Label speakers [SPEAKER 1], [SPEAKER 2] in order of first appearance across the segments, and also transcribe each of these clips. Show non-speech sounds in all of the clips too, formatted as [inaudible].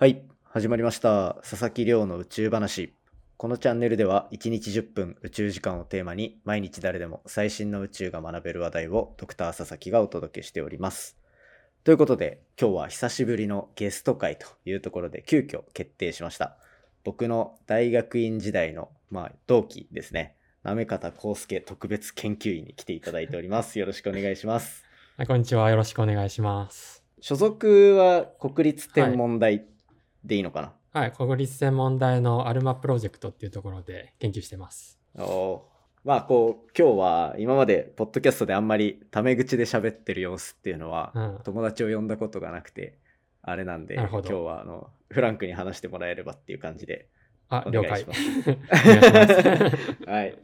[SPEAKER 1] はい、始まりました。佐々木亮の宇宙話。このチャンネルでは1日10分宇宙時間をテーマに毎日誰でも最新の宇宙が学べる話題をドクター佐々木がお届けしております。ということで今日は久しぶりのゲスト会というところで急遽決定しました。僕の大学院時代の、まあ、同期ですね。行方康介特別研究員に来ていただいております。よろしくお願いします。
[SPEAKER 2] はい、こんにちは。よろしくお願いします。
[SPEAKER 1] 所属は国立天文台でいいのかな、
[SPEAKER 2] はい、国立天文台のアルマプロジェクトっていうところで研究してます。
[SPEAKER 1] おまあこう今日は今までポッドキャストであんまりタメ口で喋ってる様子っていうのは、
[SPEAKER 2] うん。
[SPEAKER 1] 友達を呼んだことがなくてあれなんで今日はあのフランクに話してもらえればっていう感じで
[SPEAKER 2] あ、
[SPEAKER 1] お
[SPEAKER 2] 了解。
[SPEAKER 1] はい。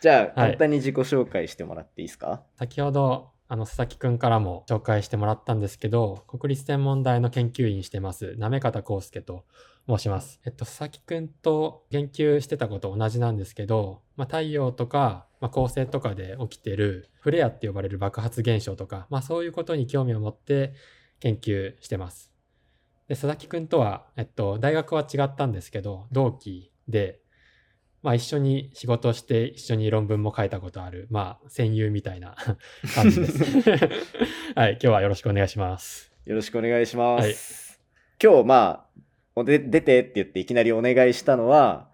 [SPEAKER 1] じゃあ
[SPEAKER 2] はい。
[SPEAKER 1] 簡単に自己紹介してもらっていいですか、
[SPEAKER 2] 先ほど、あの、佐々木くんからも紹介してもらったんですけど、国立天文台の研究員してます、行方康介と申します。えっと、佐々木くんと研究してたこと同じなんですけど、まあ、太陽とか、まあ、恒星とかで起きてるフレアって呼ばれる爆発現象とか、まあ、そういうことに興味を持って研究してます。で、佐々木くんとは、えっと、大学は違ったんですけど、同期で、まあ一緒に仕事をして一緒に論文も書いたことある、まあ戦友みたいな [laughs] 感じです。[laughs] はい、今日はよろしくお願いします。
[SPEAKER 1] よろしくお願いします、今日まあおで出てって言っていきなりお願いしたのは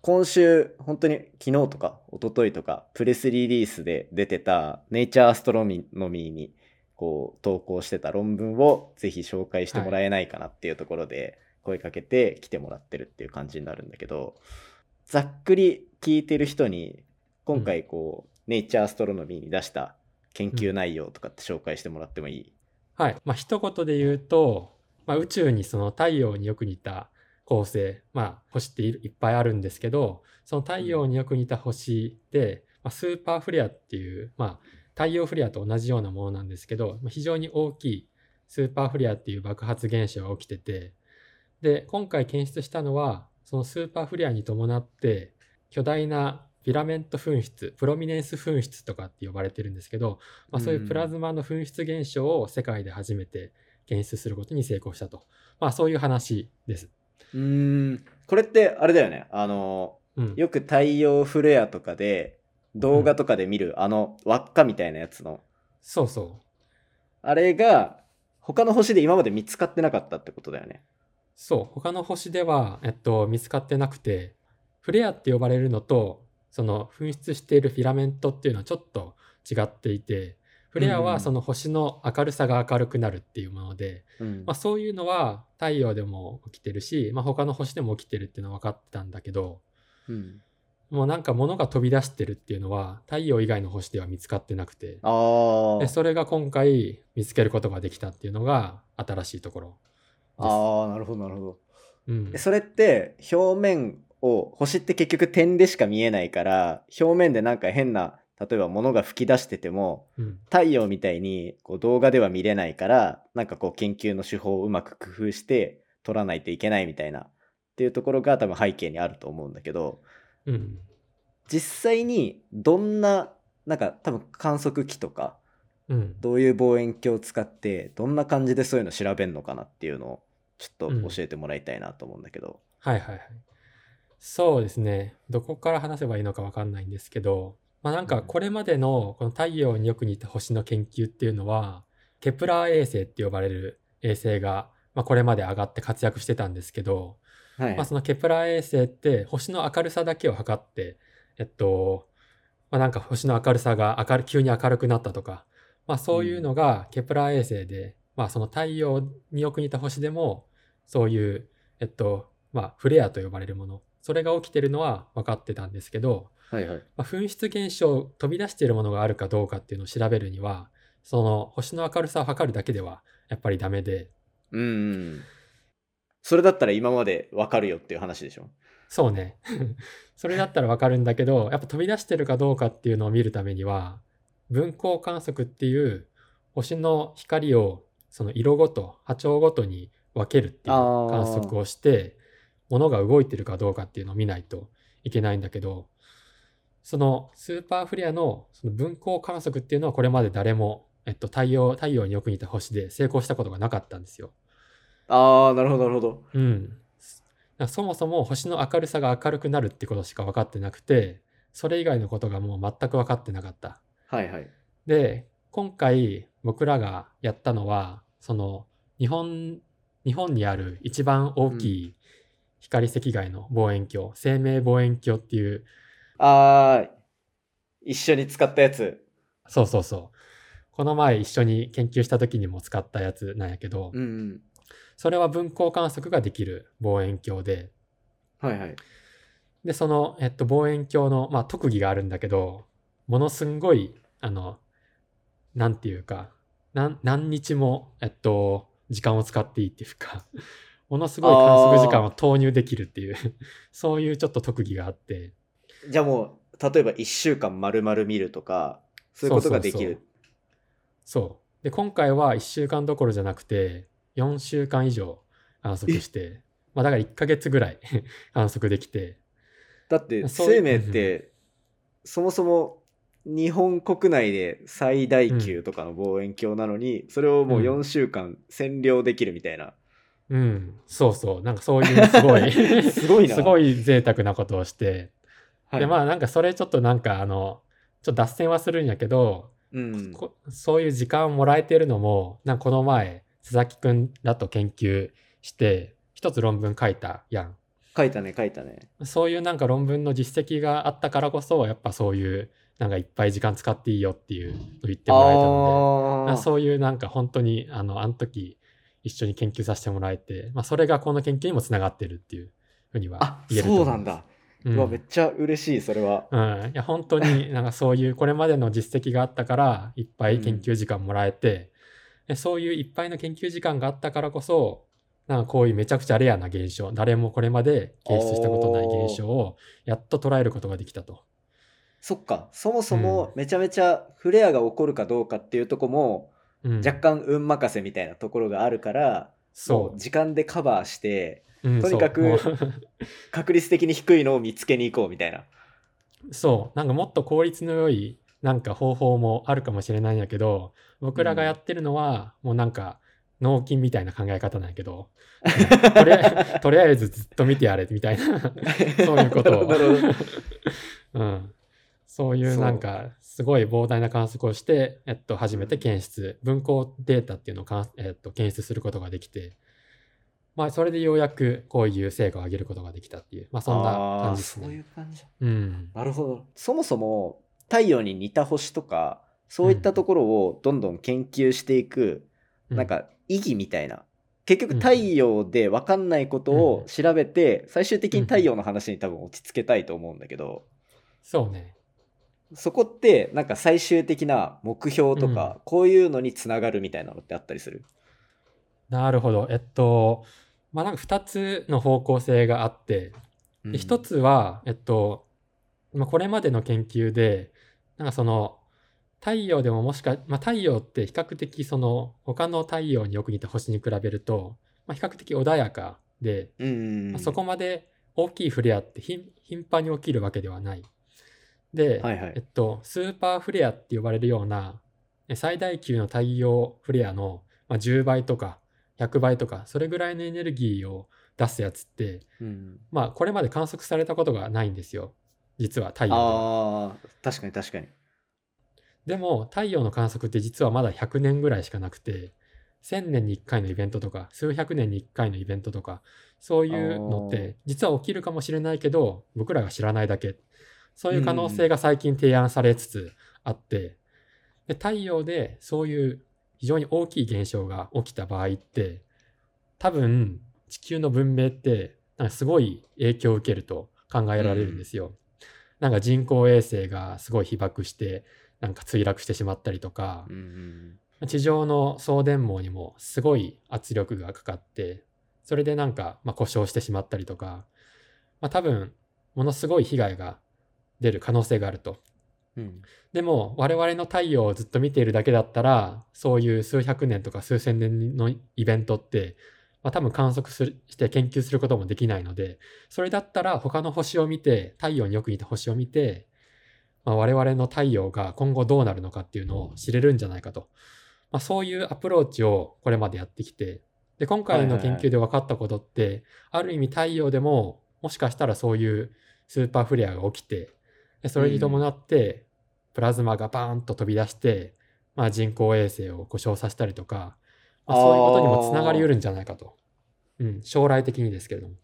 [SPEAKER 1] 今週本当に昨日とか一昨日とかプレスリリースで出てたネイチャーアストロノミーにこう投稿してた論文をぜひ紹介してもらえないかなっていうところで声かけて来てもらってるっていう感じになるんだけどざっくり聞いてる人に今回こう、ネイチャーアストロノミーに出した研究内容とかって紹介してもらってもいい、
[SPEAKER 2] はい、まあ一言で言うと、まあ、宇宙にその太陽によく似た恒星、まあ星っていいっぱいあるんですけど、その太陽によく似た星で、まあ、スーパーフレアっていう、まあ太陽フレアと同じようなものなんですけど、まあ非常に大きいスーパーフレアっていう爆発現象が起きてて、で、今回検出したのは、そのスーパーフレアに伴って、巨大なフィラメント噴出、プロミネンス噴出とかって呼ばれてるんですけど、まあ、そういうプラズマの噴出現象を世界で初めて検出することに成功したと。まあそういう話です。
[SPEAKER 1] うーんこれってあれだよねあの
[SPEAKER 2] うん。
[SPEAKER 1] よく太陽フレアとかで動画とかで見る、あの輪っかみたいなやつの
[SPEAKER 2] そうそ
[SPEAKER 1] あれが他の星で今まで見つかってなかったってことだよね
[SPEAKER 2] う。そう。他の星では、えっと、見つかってなくて、フレアって呼ばれるのと、その噴出しているフィラメントっていうのはちょっと違っていて、フレア
[SPEAKER 1] うん
[SPEAKER 2] はその星の明るさが明るくなるっていうもので、
[SPEAKER 1] うん。
[SPEAKER 2] まあそういうのは太陽でも起きてるし、まあ他の星でも起きてるっていうのは分かってたんだけど、
[SPEAKER 1] うん。
[SPEAKER 2] もうなんか物が飛び出してるっていうのは太陽以外の星では見つかってなくて、でそれが今回見つけることができたっていうのが新しいところ
[SPEAKER 1] あーなるほどなるほど。
[SPEAKER 2] うん。
[SPEAKER 1] え、それって表面を星って結局点でしか見えないから表面でなんか変な例えば物が吹き出してても
[SPEAKER 2] うん。
[SPEAKER 1] 太陽みたいにこう動画では見れないからなんかこう研究の手法をうまく工夫して撮らないといけないみたいなっていうところが多分背景にあると思うんだけど
[SPEAKER 2] うん。
[SPEAKER 1] 実際にどんななんか多分観測機とか
[SPEAKER 2] うん。
[SPEAKER 1] どういう望遠鏡を使ってどんな感じでそういうの調べるのかなっていうのをちょっと教えてもらいたいなと思うんだけど。
[SPEAKER 2] はいはいはい。そうですね。どこから話せばいいのかわかんないんですけど、まあなんかこれまでのこの太陽によく似た星の研究っていうのは、ケプラー衛星って呼ばれる衛星が、まあ、これまで上がって活躍してたんですけど、
[SPEAKER 1] はい
[SPEAKER 2] まあ、そのケプラー衛星って星の明るさだけを測って、えっと、まあ、なんか星の明るさが明る急に明るくなったとか、まあ、そういうのがケプラー衛星で、まあ、その太陽によく似た星でもそういう、えっとまあ、フレアと呼ばれるものそれが起きてるのは分かってたんですけど、
[SPEAKER 1] はいはい。
[SPEAKER 2] まあ、噴出現象飛び出しているものがあるかどうかっていうのを調べるにはその星の明るさを測るだけではやっぱりダメで
[SPEAKER 1] うんうん。それだったら今までわかるよっていう話でしょ？
[SPEAKER 2] そうね。[laughs] それだったらわかるんだけど、やっぱ飛び出してるかどうかっていうのを見るためには、分光観測っていう星の光をその色ごと、波長ごとに分けるっていう観測をして、物が動いてるかどうかっていうのを見ないといけないんだけど、そのスーパーフレアのその分光観測っていうのはこれまで誰も、えっと、太陽、太陽によく似た星で成功したことがなかったんですよ。
[SPEAKER 1] ああ、なるほど、なるほど。
[SPEAKER 2] うん。そもそも星の明るさが明るくなるってことしか分かってなくて、それ以外のことがもう全く分かってなかった。
[SPEAKER 1] はいはい。
[SPEAKER 2] で、今回僕らがやったのは、その日本、日本にある一番大きい光赤外の望遠鏡、生命望遠鏡っていう、
[SPEAKER 1] ああ、一緒に使ったやつ。
[SPEAKER 2] そうそうそう。この前一緒に研究した時にも使ったやつなんやけど、
[SPEAKER 1] うんうん。
[SPEAKER 2] それは分光観測ができる望遠鏡で、
[SPEAKER 1] はいはい。
[SPEAKER 2] で、その、えっと、望遠鏡の、まあ、特技があるんだけど、ものすんごい、あの、なんていうか、なん何日も、えっと、時間を使っていいっていうか、[laughs] ものすごい観測時間を投入できるっていう、[laughs] そういうちょっと特技があって、
[SPEAKER 1] じゃあもう、例えば1週間丸々見るとか、そういうことができる。
[SPEAKER 2] そう。で、今回は1週間どころじゃなくて、4週間以上観測して、まあだから1ヶ月ぐらい [laughs] 観測できて、
[SPEAKER 1] だって、生命って、そもそも日本国内で最大級とかの望遠鏡なのに、それをもう
[SPEAKER 2] うん。
[SPEAKER 1] 4週間占領できるみたいな。
[SPEAKER 2] うん、そうそう、なんかそういうすごい、[laughs]
[SPEAKER 1] すごいな。
[SPEAKER 2] すごい贅沢なことをして、
[SPEAKER 1] はい、
[SPEAKER 2] でまあなんかそれちょっとなんかあのちょっと脱線はするんやけど、
[SPEAKER 1] うん。
[SPEAKER 2] こそういう時間をもらえてるのもなんかこの前佐々木くんらと研究して一つ論文書いたやん。
[SPEAKER 1] 書いたね、書いたね。
[SPEAKER 2] そういうなんか論文の実績があったからこそやっぱそういうなんかいっぱい時間使っていいよっていうのを言ってもらえたのでそういうなんか本当にあのあの時一緒に研究させてもらえて、まあ、それがこの研究にもつながってるっていうふうには
[SPEAKER 1] あ、
[SPEAKER 2] 言えると思
[SPEAKER 1] そうなんだ。
[SPEAKER 2] う
[SPEAKER 1] うわ、めっちゃ嬉しい、それは。
[SPEAKER 2] うん、いや本当になんかそういうこれまでの実績があったからいっぱい研究時間もらえて、でそういういっぱいの研究時間があったからこそなんかこういうめちゃくちゃレアな現象誰もこれまで検出したことない現象をやっと捉えることができたと。
[SPEAKER 1] そっか、そもそもめちゃめちゃフレアが起こるかどうかっていうとこも、
[SPEAKER 2] うん、
[SPEAKER 1] 若干運任せみたいなところがあるから、も
[SPEAKER 2] そう。
[SPEAKER 1] 時間でカバーして、
[SPEAKER 2] う、うん
[SPEAKER 1] とにかく [laughs] 確率的に低いのを見つけに行こうみたいな。
[SPEAKER 2] うそう。なんかもっと効率の良いなんか方法もあるかもしれないんやけど僕らがやってるのはもうなんか脳筋みたいな考え方なんやけど [laughs] とりあえとりあえずずっと見てやれみたいな。[laughs] そういうこと。をうん、そういうなんかすごい膨大な観測をして、えっと、初めて検出分光データっていうのをかん、えっと、検出することができてまあそれでようやくこういう成果を上げることができたっていうまあそんな感じです
[SPEAKER 1] あーそうい
[SPEAKER 2] ね。
[SPEAKER 1] う感じ。
[SPEAKER 2] うん
[SPEAKER 1] なるほど。そもそも太陽に似た星とか、そういったところをどんどん研究していく、
[SPEAKER 2] う
[SPEAKER 1] なんか意義みたいな。結局
[SPEAKER 2] うん
[SPEAKER 1] 太陽で分かんないことを調べて、最終的に太陽の話に多分落ち着けたいと思うんだけど、
[SPEAKER 2] そうね。
[SPEAKER 1] そこってなんか最終的な目標とか、こういうのにつながるみたいなのってあったりする？
[SPEAKER 2] なるほど。えっとまあなんか2つの方向性があってで一つは、えっと、まあ、これまでの研究で、なんかその、太陽でももしか、まあ、太陽って比較的その、他の太陽によく似た星に比べると、まあ、比較的穏やかで、
[SPEAKER 1] うんうんうん
[SPEAKER 2] まあそこまで大きいフレアって頻頻繁に起きるわけではない。で、
[SPEAKER 1] はいはい
[SPEAKER 2] えっと、スーパーフレアって呼ばれるような、え最大級の太陽フレアの、まあ、10倍とか100倍とか、それぐらいのエネルギーを出すやつって、
[SPEAKER 1] うん
[SPEAKER 2] まあ、これまで観測されたことがないんですよ。実は太陽。
[SPEAKER 1] ああ確かに確かに
[SPEAKER 2] でも、太陽の観測って実はまだ100年ぐらいしかなくて、1000年に1回のイベントとか、数百年に1回のイベントとか、そういうのって、実は起きるかもしれないけど、僕らが知らないだけ。そういう可能性が最近提案されつつあって、で太陽でそういう非常に大きい現象が起きた場合って、多分地球の文明ってなんかすごい影響を受けると考えられるんですよ。なんか人工衛星がすごい被爆してなんか墜落してしまったりとか
[SPEAKER 1] うんうん
[SPEAKER 2] 地上の送電網にもすごい圧力がかかってそれでなんかまあ故障してしまったりとか、まあ、多分ものすごい被害が出る可能性があると。
[SPEAKER 1] うん。
[SPEAKER 2] でも我々の太陽をずっと見ているだけだったらそういう数百年とか数千年のイベントって、まあ、多分観測するして研究することもできないのでそれだったら他の星を見て太陽によく似た星を見て、まあ、我々の太陽が今後どうなるのかっていうのを知れるんじゃないかと、まあ、そういうアプローチをこれまでやってきてで、今回の研究で分かったことって、ある意味太陽でももしかしたらそういうスーパーフレアが起きて、でそれに伴ってプラズマがバーンと飛び出して、まあ、人工衛星を故障させたりとか、まあ、そういうことにもつながりうるんじゃないかと。うん、将来的にですけれども。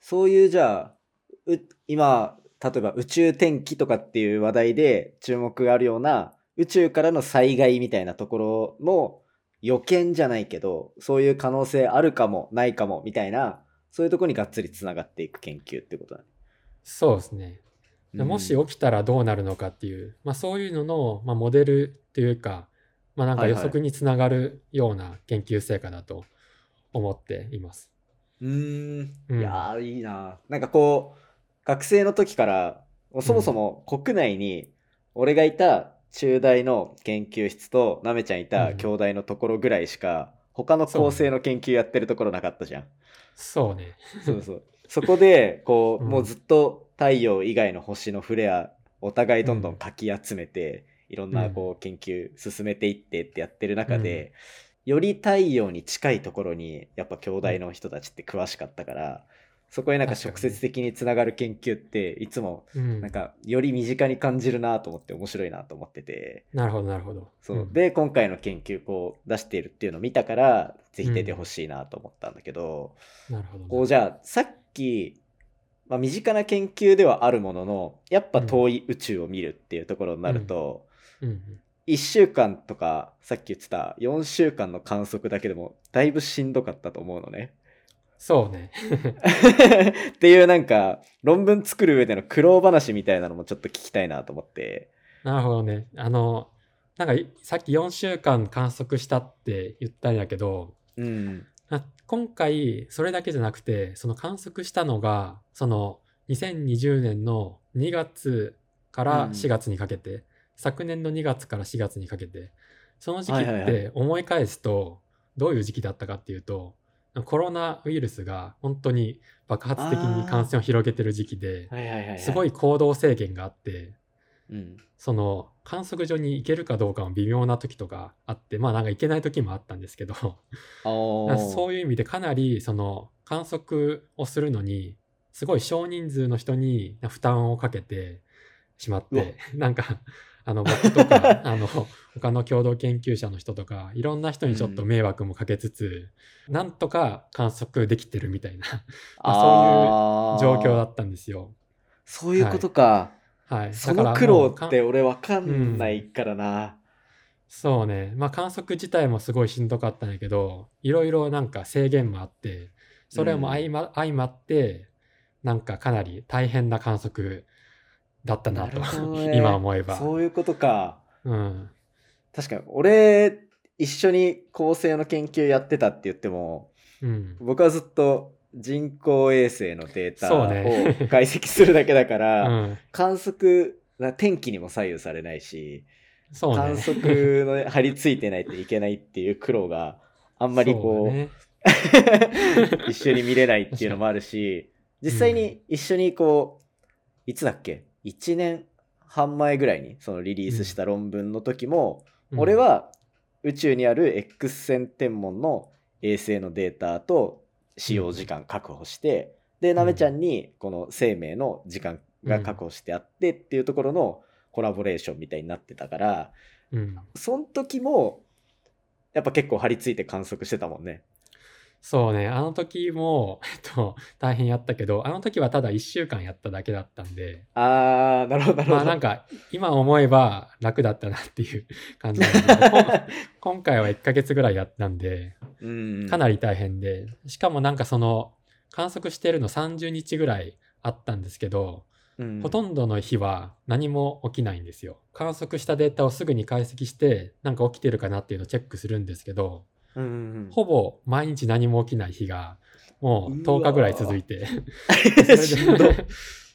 [SPEAKER 1] そういうじゃあ、う今、例えば宇宙天気とかっていう話題で注目があるような宇宙からの災害みたいなところも予見じゃないけど、そういう可能性あるかもないかもみたいな、そういうところにがっつりつながっていく研究ってことだね。
[SPEAKER 2] そうですね。でもし起きたらどうなるのかっていう、まあ、そういうのの、まあ、モデルっていうか、まあ、なんか
[SPEAKER 1] はいはい
[SPEAKER 2] 予測につながるような研究成果だと思っています。
[SPEAKER 1] うーん。
[SPEAKER 2] うん
[SPEAKER 1] いやー、いいな。なんかこう、学生の時から、そもそも国内に、俺がいた中大の研究室と、なめちゃんいた
[SPEAKER 2] うん
[SPEAKER 1] 兄弟のところぐらいしか、他の構成の研究やってるところなかったじゃん。
[SPEAKER 2] そうね。
[SPEAKER 1] そうそう。そこで、こう、
[SPEAKER 2] うん
[SPEAKER 1] もうずっと太陽以外の星のフレア、お互いどんどんかき集めて、いろんなこう研究進めていってってやってる中で、より太陽に近いところに、やっぱ兄弟の人たちって詳しかったから、そこになんか直接的につながる研究って、いつも
[SPEAKER 2] うん。
[SPEAKER 1] なんかより身近に感じるなと思って面白いなと思ってて、
[SPEAKER 2] なるほど、なるほど。
[SPEAKER 1] そう、
[SPEAKER 2] ん。
[SPEAKER 1] で今回の研究こう出しているっていうのを見たからぜひ出てほしいなと思ったんだけど、
[SPEAKER 2] なるほどね、
[SPEAKER 1] こうじゃあさっき、まあ、身近な研究ではあるもののやっぱ遠い宇宙を見るっていうところになると、
[SPEAKER 2] うんうん
[SPEAKER 1] 1週間とかさっき言ってた4週間の観測だけでもだいぶしんどかったと思うのね。
[SPEAKER 2] そうね。
[SPEAKER 1] っていうなんか論文作る上での苦労話みたいなのもちょっと聞きたいなと思って。
[SPEAKER 2] なるほどね。あの、なんかいさっき4週間観測したって言ったんやけど、
[SPEAKER 1] うん。
[SPEAKER 2] あ今回それだけじゃなくて、その観測したのが、その2020年の2月から
[SPEAKER 1] うん。
[SPEAKER 2] 4月にかけて、昨年の2月から4月にかけて、その時期って思い返すと、どういう時期だったかっていうと、コロナウイルスが本当に爆発的に感染を広げてる時期で。すごい行動制限があって、
[SPEAKER 1] うん。
[SPEAKER 2] その観測所に行けるかどうかも微妙な時とかあって、まあなんか行けない時もあったんですけど、[laughs] そういう意味でかなりその観測をするのに、すごい少人数の人に負担をかけてしまって、[laughs] なんか、あの僕とか、[laughs] あの、他の共同研究者の人とか、いろんな人にちょっと迷惑もかけつつ、なんとか観測できてるみたいな、
[SPEAKER 1] あー
[SPEAKER 2] 状況だったんですよ。
[SPEAKER 1] そういうことか。
[SPEAKER 2] はい。
[SPEAKER 1] そ
[SPEAKER 2] だから
[SPEAKER 1] の苦労って俺わかんないからな。
[SPEAKER 2] そうね。まあ観測自体もすごいしんどかったんやけど、いろいろなんか制限もあって、それも相ま,、相まって、なんかかなり大変な観測だったなと、
[SPEAKER 1] ね
[SPEAKER 2] 今思えば。
[SPEAKER 1] そういうことか。
[SPEAKER 2] うん。
[SPEAKER 1] 確かに俺一緒に構成の研究やってたって言っても
[SPEAKER 2] うん。
[SPEAKER 1] 僕はずっと人工衛星のデータを解析するだけだか
[SPEAKER 2] う
[SPEAKER 1] ら、[laughs]
[SPEAKER 2] ん。
[SPEAKER 1] 観測な天気にも左右されないし、
[SPEAKER 2] ね。
[SPEAKER 1] 観測の張り付いてないといけないっていう苦労があんまりこう
[SPEAKER 2] ね。[laughs]
[SPEAKER 1] 一緒に見れないっていうのもあるし実際に一緒にこういつだっけ？1年半前ぐらいにそのリリースした論文の時も、
[SPEAKER 2] うん。
[SPEAKER 1] 俺は宇宙にある X 線天文の衛星のデータと使用時間確保して、でなめちゃんにこの生命の時間が確保してあってっていうところのコラボレーションみたいになってたから
[SPEAKER 2] うん。
[SPEAKER 1] その時もやっぱ結構張り付いて観測してたもんね。
[SPEAKER 2] そうね。あの時も、えっと、大変やったけど、あの時はただ1週間やっただけだったんで、
[SPEAKER 1] あーなるほどなるほど。
[SPEAKER 2] まあなんか今思えば楽だったなっていう感じ [laughs] 今回は1ヶ月ぐらいやったんで
[SPEAKER 1] うん
[SPEAKER 2] かなり大変で。しかもなんかその観測してるの30日ぐらいあったんですけど、
[SPEAKER 1] うん。
[SPEAKER 2] ほとんどの日は何も起きないんですよ。観測したデータをすぐに解析してなんか起きてるかなっていうのをチェックするんですけど
[SPEAKER 1] うんうんうん。
[SPEAKER 2] ほぼ毎日何も起きない日がもう
[SPEAKER 1] うわ
[SPEAKER 2] 10日ぐらい続いて。[laughs]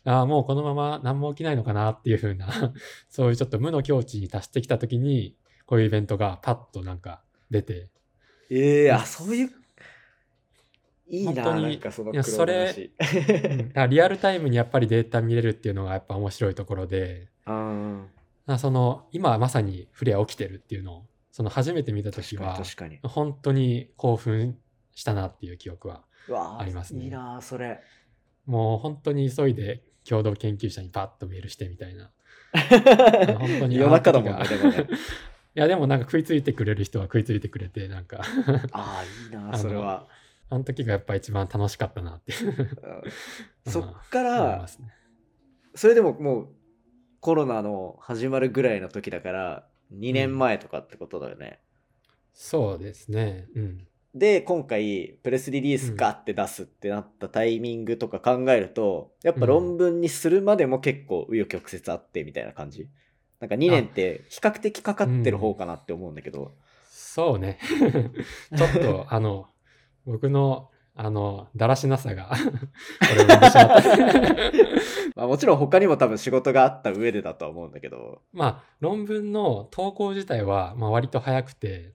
[SPEAKER 2] ああ、もうこのまま何も起きないのかなっていう風な、[laughs] そういうちょっと無の境地に達してきた時に、こういうイベントがパッとなんか出て、
[SPEAKER 1] ええあそういういいな
[SPEAKER 2] 本当に。
[SPEAKER 1] その
[SPEAKER 2] いやそれ
[SPEAKER 1] 話。
[SPEAKER 2] うん。リアルタイムにやっぱりデータ見れるっていうのがやっぱ面白いところで、
[SPEAKER 1] あ
[SPEAKER 2] あその今まさにフレア起きてるっていうのを、その初めて見た時は、
[SPEAKER 1] 確かに
[SPEAKER 2] 本当に興奮したなっていう記憶は。ありますね
[SPEAKER 1] いいなあそれ。
[SPEAKER 2] もう本当に急いで共同研究者にパッとメールしてみたいな。[laughs] 本当に
[SPEAKER 1] 夜中だもんね。[laughs]
[SPEAKER 2] いやでもなんか食いついてくれる人は食いついてくれて、なんか
[SPEAKER 1] ああ、いいな [laughs] それは。
[SPEAKER 2] あの時がやっぱ一番楽しかったなって
[SPEAKER 1] うんそっから
[SPEAKER 2] ね。
[SPEAKER 1] それでももうコロナの始まるぐらいの時だから、2年前とかってことだよね。
[SPEAKER 2] そうですね。うん。
[SPEAKER 1] で、今回、プレスリリースガって出すってなったタイミングとか考えると、やっぱ論文にするまでも結構紆余曲折あってみたいな感じ。なんか2年って比較的かかってる方かなって思うんだけど。
[SPEAKER 2] そうね。[laughs] ちょっと、あの、僕の、あの、だらしなさが、[laughs] [laughs] ま
[SPEAKER 1] あもちろん他にも多分仕事があった上でだとは思うんだけど。
[SPEAKER 2] まあ、論文の投稿自体は、まあ、割と早くて、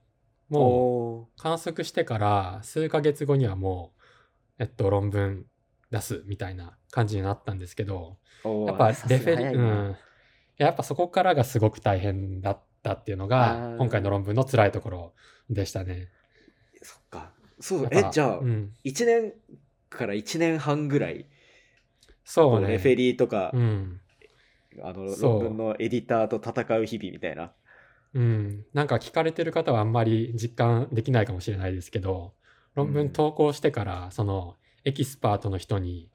[SPEAKER 2] もう、
[SPEAKER 1] も
[SPEAKER 2] 観測してから数ヶ月後にはもう、えっと、論文出すみたいな感じになったんですけど、
[SPEAKER 1] う、
[SPEAKER 2] やっぱレフェリ、うん。いややっぱそこからがすごく大変だったっていうの
[SPEAKER 1] あ
[SPEAKER 2] が
[SPEAKER 1] ー、
[SPEAKER 2] 今回の論文の辛いところでしたね。
[SPEAKER 1] そっか。そうえじゃあ、
[SPEAKER 2] うん。
[SPEAKER 1] 1年から1年半ぐらい、
[SPEAKER 2] そうね。
[SPEAKER 1] レフェリーとか、
[SPEAKER 2] うん。
[SPEAKER 1] あの論文のエディターと戦う日々みたいな。
[SPEAKER 2] うん。なんか聞かれてる方はあんまり実感できないかもしれないですけど、論
[SPEAKER 1] うん
[SPEAKER 2] 文投稿してから、そのエキスパートの人に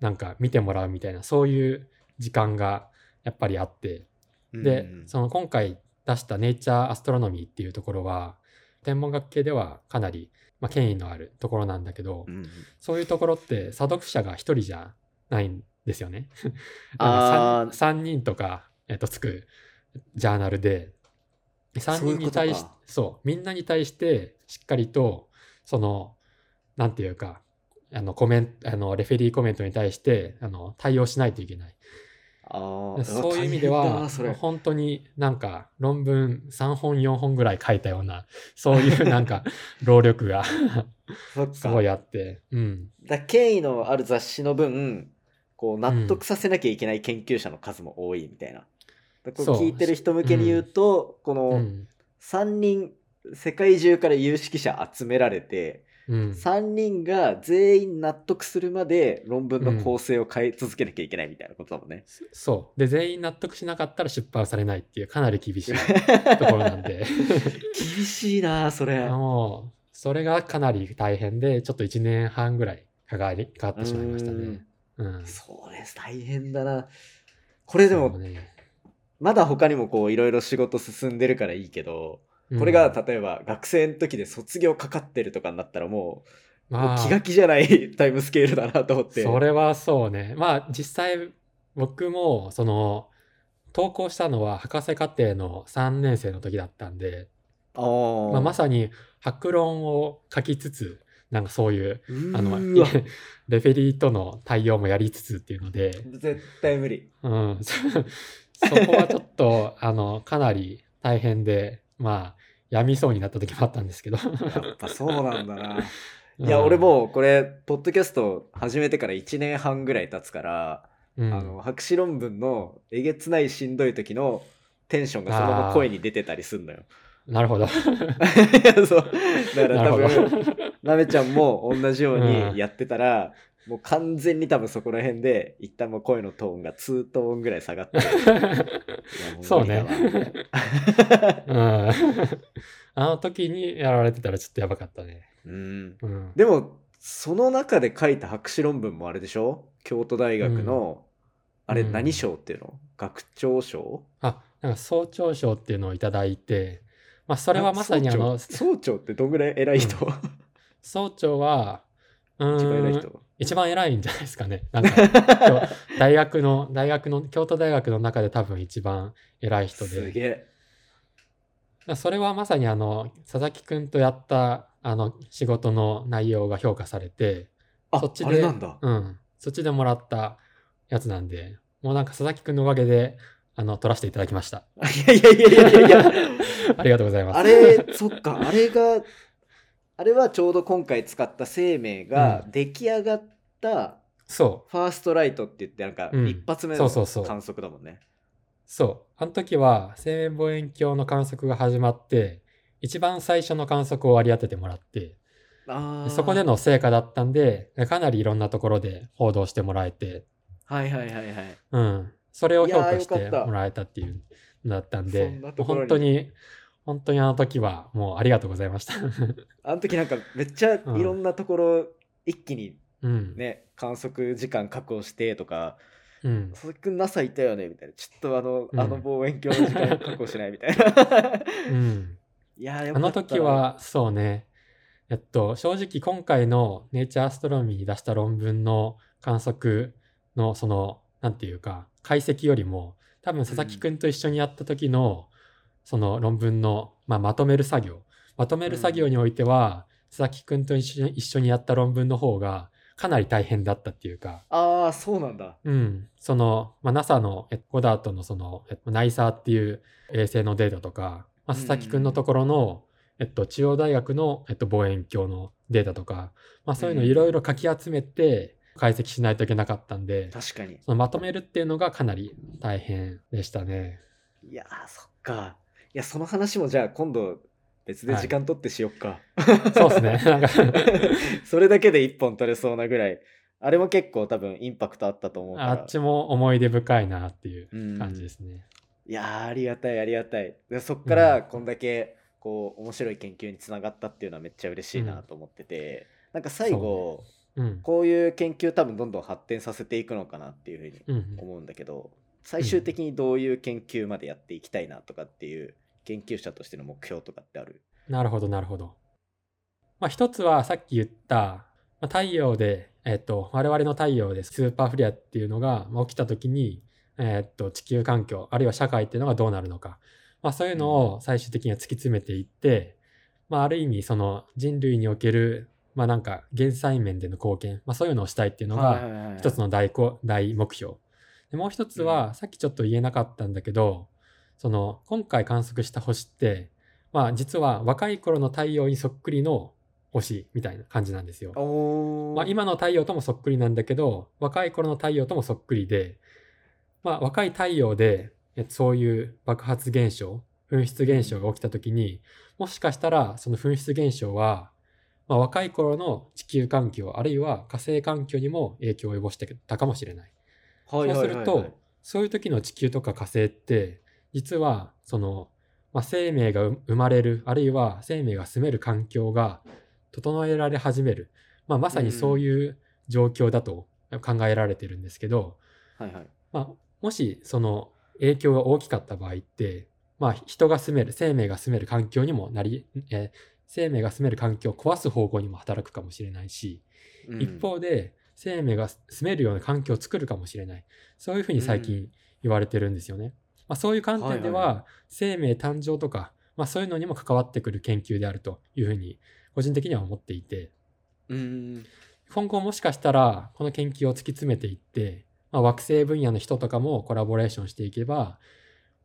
[SPEAKER 2] なんか見てもらうみたいな、そういう時間がやっぱりあって、で、
[SPEAKER 1] うん
[SPEAKER 2] その今回出した Nature Astronomy っていうところは、天文学系ではかなり、まあ、権威のあるところなんだけど、
[SPEAKER 1] うん
[SPEAKER 2] そういうところって査読者が一人じゃないんですよね。
[SPEAKER 1] あー
[SPEAKER 2] 3, 人とか、えっと、つくジャーナルで、3
[SPEAKER 1] そういうことか
[SPEAKER 2] 人に対しそう、みんなに対してしっかりと、その、なんていうか、あの、コメント、あの、レフェリーコメントに対して、あの、対応しないといけない。そういう意味では本当になんか論文3本4本ぐらい書いたような、[laughs] そういうなんか労力がすごいあって、うん。
[SPEAKER 1] だ権威のある雑誌の分こう納得させなきゃいけない研究者の数も多いみたいな。だこれ
[SPEAKER 2] そう
[SPEAKER 1] 聞いてる人向けに言うと、こ
[SPEAKER 2] う
[SPEAKER 1] の
[SPEAKER 2] ん。
[SPEAKER 1] 3人世界中から有識者集められて、
[SPEAKER 2] うん。
[SPEAKER 1] 3人が全員納得するまで論文の構成を変え続けなきゃいけないみたいなことだもんね。
[SPEAKER 2] そう。で、全員納得しなかったら出版されないっていうかなり厳しい [laughs] ところなんで、
[SPEAKER 1] 厳しいなそれ。
[SPEAKER 2] もう、それがかなり大変で、ちょっと1年半ぐらいかかりかかってしまいましたね。うん。
[SPEAKER 1] そうです大変だな。これでも
[SPEAKER 2] ね
[SPEAKER 1] まだ他にもこういろいろ仕事進んでるからいいけど、これが例えば学生の時で卒業かかってるとかになったらもうもう
[SPEAKER 2] まあ
[SPEAKER 1] 気が気じゃない [laughs] タイムスケールだなと思って。
[SPEAKER 2] それはそうね。まあ実際僕もその投稿したのは博士課程の3年生の時だったんで、まあ、まさに博論を書きつつなんかそういうあの [laughs] レフェリーとの対応もやりつつっていうので、
[SPEAKER 1] 絶対無理。
[SPEAKER 2] うん、そ [laughs] そこはちょっとあのかなり大変でまあやみそうになった時もあったんですけど。
[SPEAKER 1] やっぱそうなんだな。[laughs]
[SPEAKER 2] うん
[SPEAKER 1] いや、俺もうこれ、ポッドキャスト始めてから1年半ぐらい経つから、
[SPEAKER 2] うん
[SPEAKER 1] あの博士論文のえげつないしんどい時のテンションがそのまま声に出てたりすんのよ。
[SPEAKER 2] なるほど。
[SPEAKER 1] い [laughs] やそうだから多。分なめちゃんも同じよう
[SPEAKER 2] うん
[SPEAKER 1] にやってたら、もう完全に多分そこら辺で一旦もう声のトーンが2トーンぐらい下がって [laughs]
[SPEAKER 2] そうね。あの時にやられてたらちょっとやばかったね。
[SPEAKER 1] うん。
[SPEAKER 2] うん。
[SPEAKER 1] でもその中で書いた博士論文もあれでしょ？京都大学の、あれ
[SPEAKER 2] うん。
[SPEAKER 1] 何賞っていうの？学長賞？
[SPEAKER 2] あ、なんか総長賞っていうのをいただいて、まあそれはまさにあの、
[SPEAKER 1] 総長。ってどんぐらい偉い人、
[SPEAKER 2] 総長は、う
[SPEAKER 1] 一番偉い人
[SPEAKER 2] 一番偉いんじゃないですかね。[laughs] なんか、大学の、大学の、京都大学の中で多分一番偉い人で。
[SPEAKER 1] すげえ
[SPEAKER 2] それはまさにあの、佐々木くんとやった、あの、仕事の内容が評価されて、
[SPEAKER 1] あ
[SPEAKER 2] そっちで
[SPEAKER 1] あれなんだ、
[SPEAKER 2] うん、そっちでもらったやつなんで、もうなんか佐々木くんのおかげで、あの、取らせていただきました。[laughs]
[SPEAKER 1] いやいやいやいやいやいや [laughs]
[SPEAKER 2] ありがとうございます。
[SPEAKER 1] あれ、そっか、あれが、あれはちょうど今回使った生命が
[SPEAKER 2] う
[SPEAKER 1] 出来上がった
[SPEAKER 2] そ
[SPEAKER 1] ファーストライトって言って、なんか
[SPEAKER 2] うん
[SPEAKER 1] 一発目の
[SPEAKER 2] そうそうそう
[SPEAKER 1] 観測だもんね。
[SPEAKER 2] う、そう。あの時は、生命望遠鏡の観測が始まって、一番最初の観測を割り当ててもらって、そこでの成果だったんで、かなりいろんなところで報道してもらえて、
[SPEAKER 1] はいはいはいはい。
[SPEAKER 2] うん。それを評価してもらえたっていうのだったん
[SPEAKER 1] そ
[SPEAKER 2] で本当に、本当にあの時はもうありがとうございました。[laughs]
[SPEAKER 1] あの時なんかめっちゃいろんなところ一気に
[SPEAKER 2] うん。
[SPEAKER 1] ね、観測時間確保してとか、
[SPEAKER 2] うん。
[SPEAKER 1] 佐々木くん NASA いたよねみたいな。ちょっとあの、
[SPEAKER 2] うん
[SPEAKER 1] あの望遠鏡の時間確保しないみたいな。[laughs]
[SPEAKER 2] うん。
[SPEAKER 1] いや
[SPEAKER 2] あの時、は、そうね。えっと、正直今回のネイチャーアストロノミーに出した論文の観測のその、なんていうか、解析よりも、多分佐々木くんと一緒にやった時の、その論文の、まあ、まとめる作業。まとめる作業においては、佐々木くんと一緒にやった論文の方が、かなり大変だったっていうか、
[SPEAKER 1] ああ、そうなんだ。
[SPEAKER 2] うん、その、まあ、NASA のえゴダートのその、えっと、ナイサーっていう衛星のデータとか、まあ、佐々木くんのところの、えっと、中央大学の、えっと、望遠鏡のデータとか、まあ、そういうのいろいろかき集めて解析しないといけなかったんで、
[SPEAKER 1] 確かに。
[SPEAKER 2] そのまとめるっていうのがかなり大変でしたね。
[SPEAKER 1] いやー、そっか。いや、その話もじゃあ今度別で時間取ってしよっか。
[SPEAKER 2] そうですね。なんか
[SPEAKER 1] それだけで一本取れそうなぐらい。あれも結構多分インパクトあったと思うから。
[SPEAKER 2] あっちも思い出深いなっていう
[SPEAKER 1] うん
[SPEAKER 2] 感じですね。
[SPEAKER 1] いやーありがたいありがたいでそっからこんだけこう面白い研究につながったっていうのはめっちゃ嬉しいなと思ってて、なんか最後、
[SPEAKER 2] うん。
[SPEAKER 1] こういう研究多分どんどん発展させていくのかなっていうふうに
[SPEAKER 2] うんうん
[SPEAKER 1] 思うんだけど最終的にどういう研究までやっていきたいなとかっていう研究者としての目標とかってある？
[SPEAKER 2] なるほど、なるほど。まあ、一つはさっき言った、まあ、太陽で、えっと、我々の太陽でスーパーフレアっていうのがまあ起きた時に、えっと、地球環境、あるいは社会っていうのがどうなるのか。まあ、そういうのを最終的には突き詰めていって、まあ、ある意味、その人類における、まあ、なんか、減災面での貢献、まあ、そういうのをしたいっていうのが、一つ
[SPEAKER 1] の
[SPEAKER 2] の大こ大目標。でもう一つは、さっきちょっと言えなかったんだけど、その今回観測した星って、まあ実は若い頃の太陽にそっくりの星みたいな感じなんですよ。まあ、今の太陽ともそっくりなんだけど、若い頃の太陽ともそっくりで、まあ若い太陽でえそういう爆発現象、噴出現象が起きた時に、もしかしたらその噴出現象は、まあ、若い頃の地球環境、あるいは火星環境にも影響を及ぼしてたかもしれない。そうすると、そういう時の地球とか火星って、実は、その、まあ、生命が生まれる、あるいは生命が住める環境が整えられ始める。まあ、まさにそういう状況だと考えられてるんですけど、
[SPEAKER 1] はいはい。
[SPEAKER 2] まあ、もしその影響が大きかった場合って、まあ、人が住める、生命が住める環境にもなり、えー生命が住める環境を壊す方向にも働くかもしれないし、
[SPEAKER 1] うん。
[SPEAKER 2] 一方で生命が住めるような環境を作るかもしれない。そういうふうに最近言われてるんですよね。まあ、そういう観点では,、
[SPEAKER 1] はいはいは
[SPEAKER 2] 生命誕生とか、まあ、そういうのにも関わってくる研究であるというふうに個人的には思っていて。
[SPEAKER 1] うん。
[SPEAKER 2] 今後もしかしたらこの研究を突き詰めていって、まあ、惑星分野の人とかもコラボレーションしていけば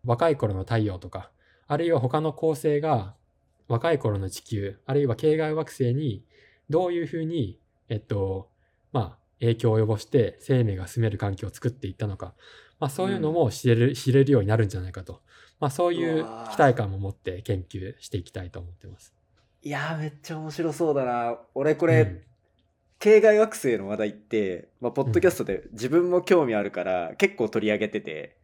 [SPEAKER 2] 若い頃の太陽とかあるいは他の恒星が若い頃の地球あるいは系外惑星にどういうふうにえっとまあ影響を及ぼして生命が住める環境を作っていったのか、まあ、そういうのも知れる、知れるようになるんじゃないかと、まあ、そういう期待感も持って研究していきたいと思ってます。
[SPEAKER 1] いやーめっちゃ面白そうだな。俺これ、
[SPEAKER 2] うん。
[SPEAKER 1] 系外惑星の話題って、まあ、ポッドキャストで自分も興味あるから結構取り上げてて、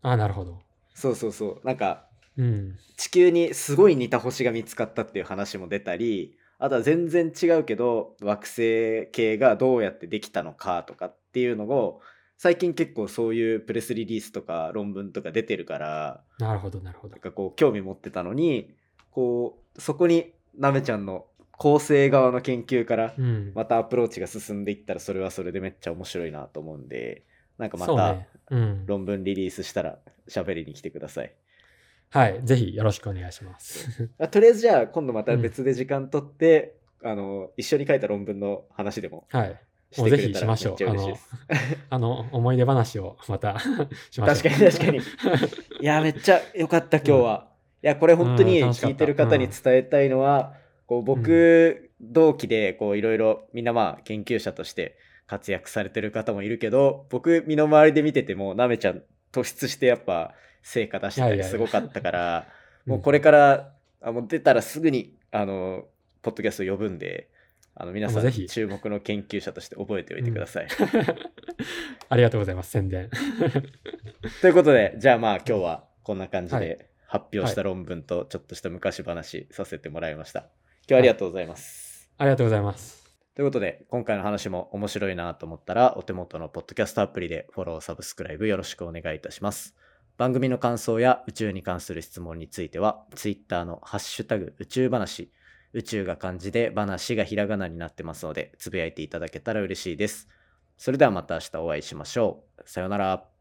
[SPEAKER 2] あなるほど。
[SPEAKER 1] そうそうそう。なんか
[SPEAKER 2] うん。
[SPEAKER 1] 地球にすごい似た星が見つかったっていう話も出たりあとは全然違うけど惑星系がどうやってできたのかとかっていうのを最近結構そういうプレスリリースとか論文とか出てるから
[SPEAKER 2] なるほど、なるほど
[SPEAKER 1] なん。かこう興味持ってたのにこうそこになめちゃんの構成側の研究から
[SPEAKER 2] うん。
[SPEAKER 1] またアプローチが進んでいったらそれはそれでめっちゃ面白いなと思うんでなんかまた。論文リリースしたら喋りに来てください。
[SPEAKER 2] はい。ぜひよろしくお願いします。[laughs]
[SPEAKER 1] あとりあえずじゃあ今度また別で時間取って、あの一緒に書いた論文の話でも
[SPEAKER 2] はい。もうぜひしましょう
[SPEAKER 1] めっちゃ嬉しいです。
[SPEAKER 2] あの、思い出話をまた [laughs] しましょう。
[SPEAKER 1] 確かに確かに。[laughs] いやめっちゃ良かった今日は。いやこれ本当に聞いてる方に伝えたいのは、こう僕、同期でこういろいろみんなまあ研究者として活躍されてる方もいるけど僕身の回りで見ててもなめちゃん突出してやっぱ成果出してたりすごかったから [laughs]
[SPEAKER 2] うん
[SPEAKER 1] もうこれからあもう出たらすぐにあのポッドキャスト呼ぶんであの皆さ
[SPEAKER 2] んぜひ
[SPEAKER 1] 注目の研究者として覚えておいてください。[laughs]
[SPEAKER 2] ありがとうございます、宣伝。[laughs]
[SPEAKER 1] ということで、じゃあまあ今日はこんな感じ
[SPEAKER 2] はい
[SPEAKER 1] で発表した論文とちょっとした昔話させてもらいました。今日はありがとうございます。
[SPEAKER 2] ありがとうございます。
[SPEAKER 1] ということで、今回の話も面白いなと思ったら、お手元のポッドキャストアプリでフォロー、サブスクライブよろしくお願いいたします。番組の感想や宇宙に関する質問については、Twitter のハッシュタグ宇宙話、宇宙が漢字で話がひらがなになってますので、つぶやいていただけたら嬉しいです。それではまた明日お会いしましょう。さようなら。